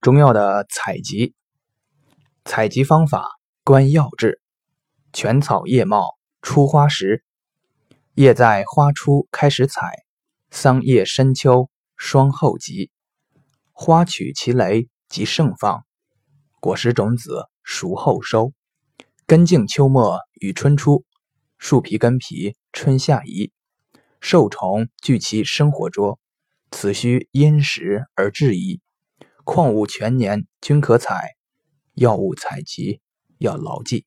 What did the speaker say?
中药的采集，采集方法观药质。全草叶茂初花时，叶在花初开始采，桑叶深秋霜后集。花取其蕾即盛放，果实种子熟后收。根茎秋末与春初，树皮根皮春夏移。受虫聚其生活捉，此需因时而制宜。矿物全年均可采，药物采集要牢记。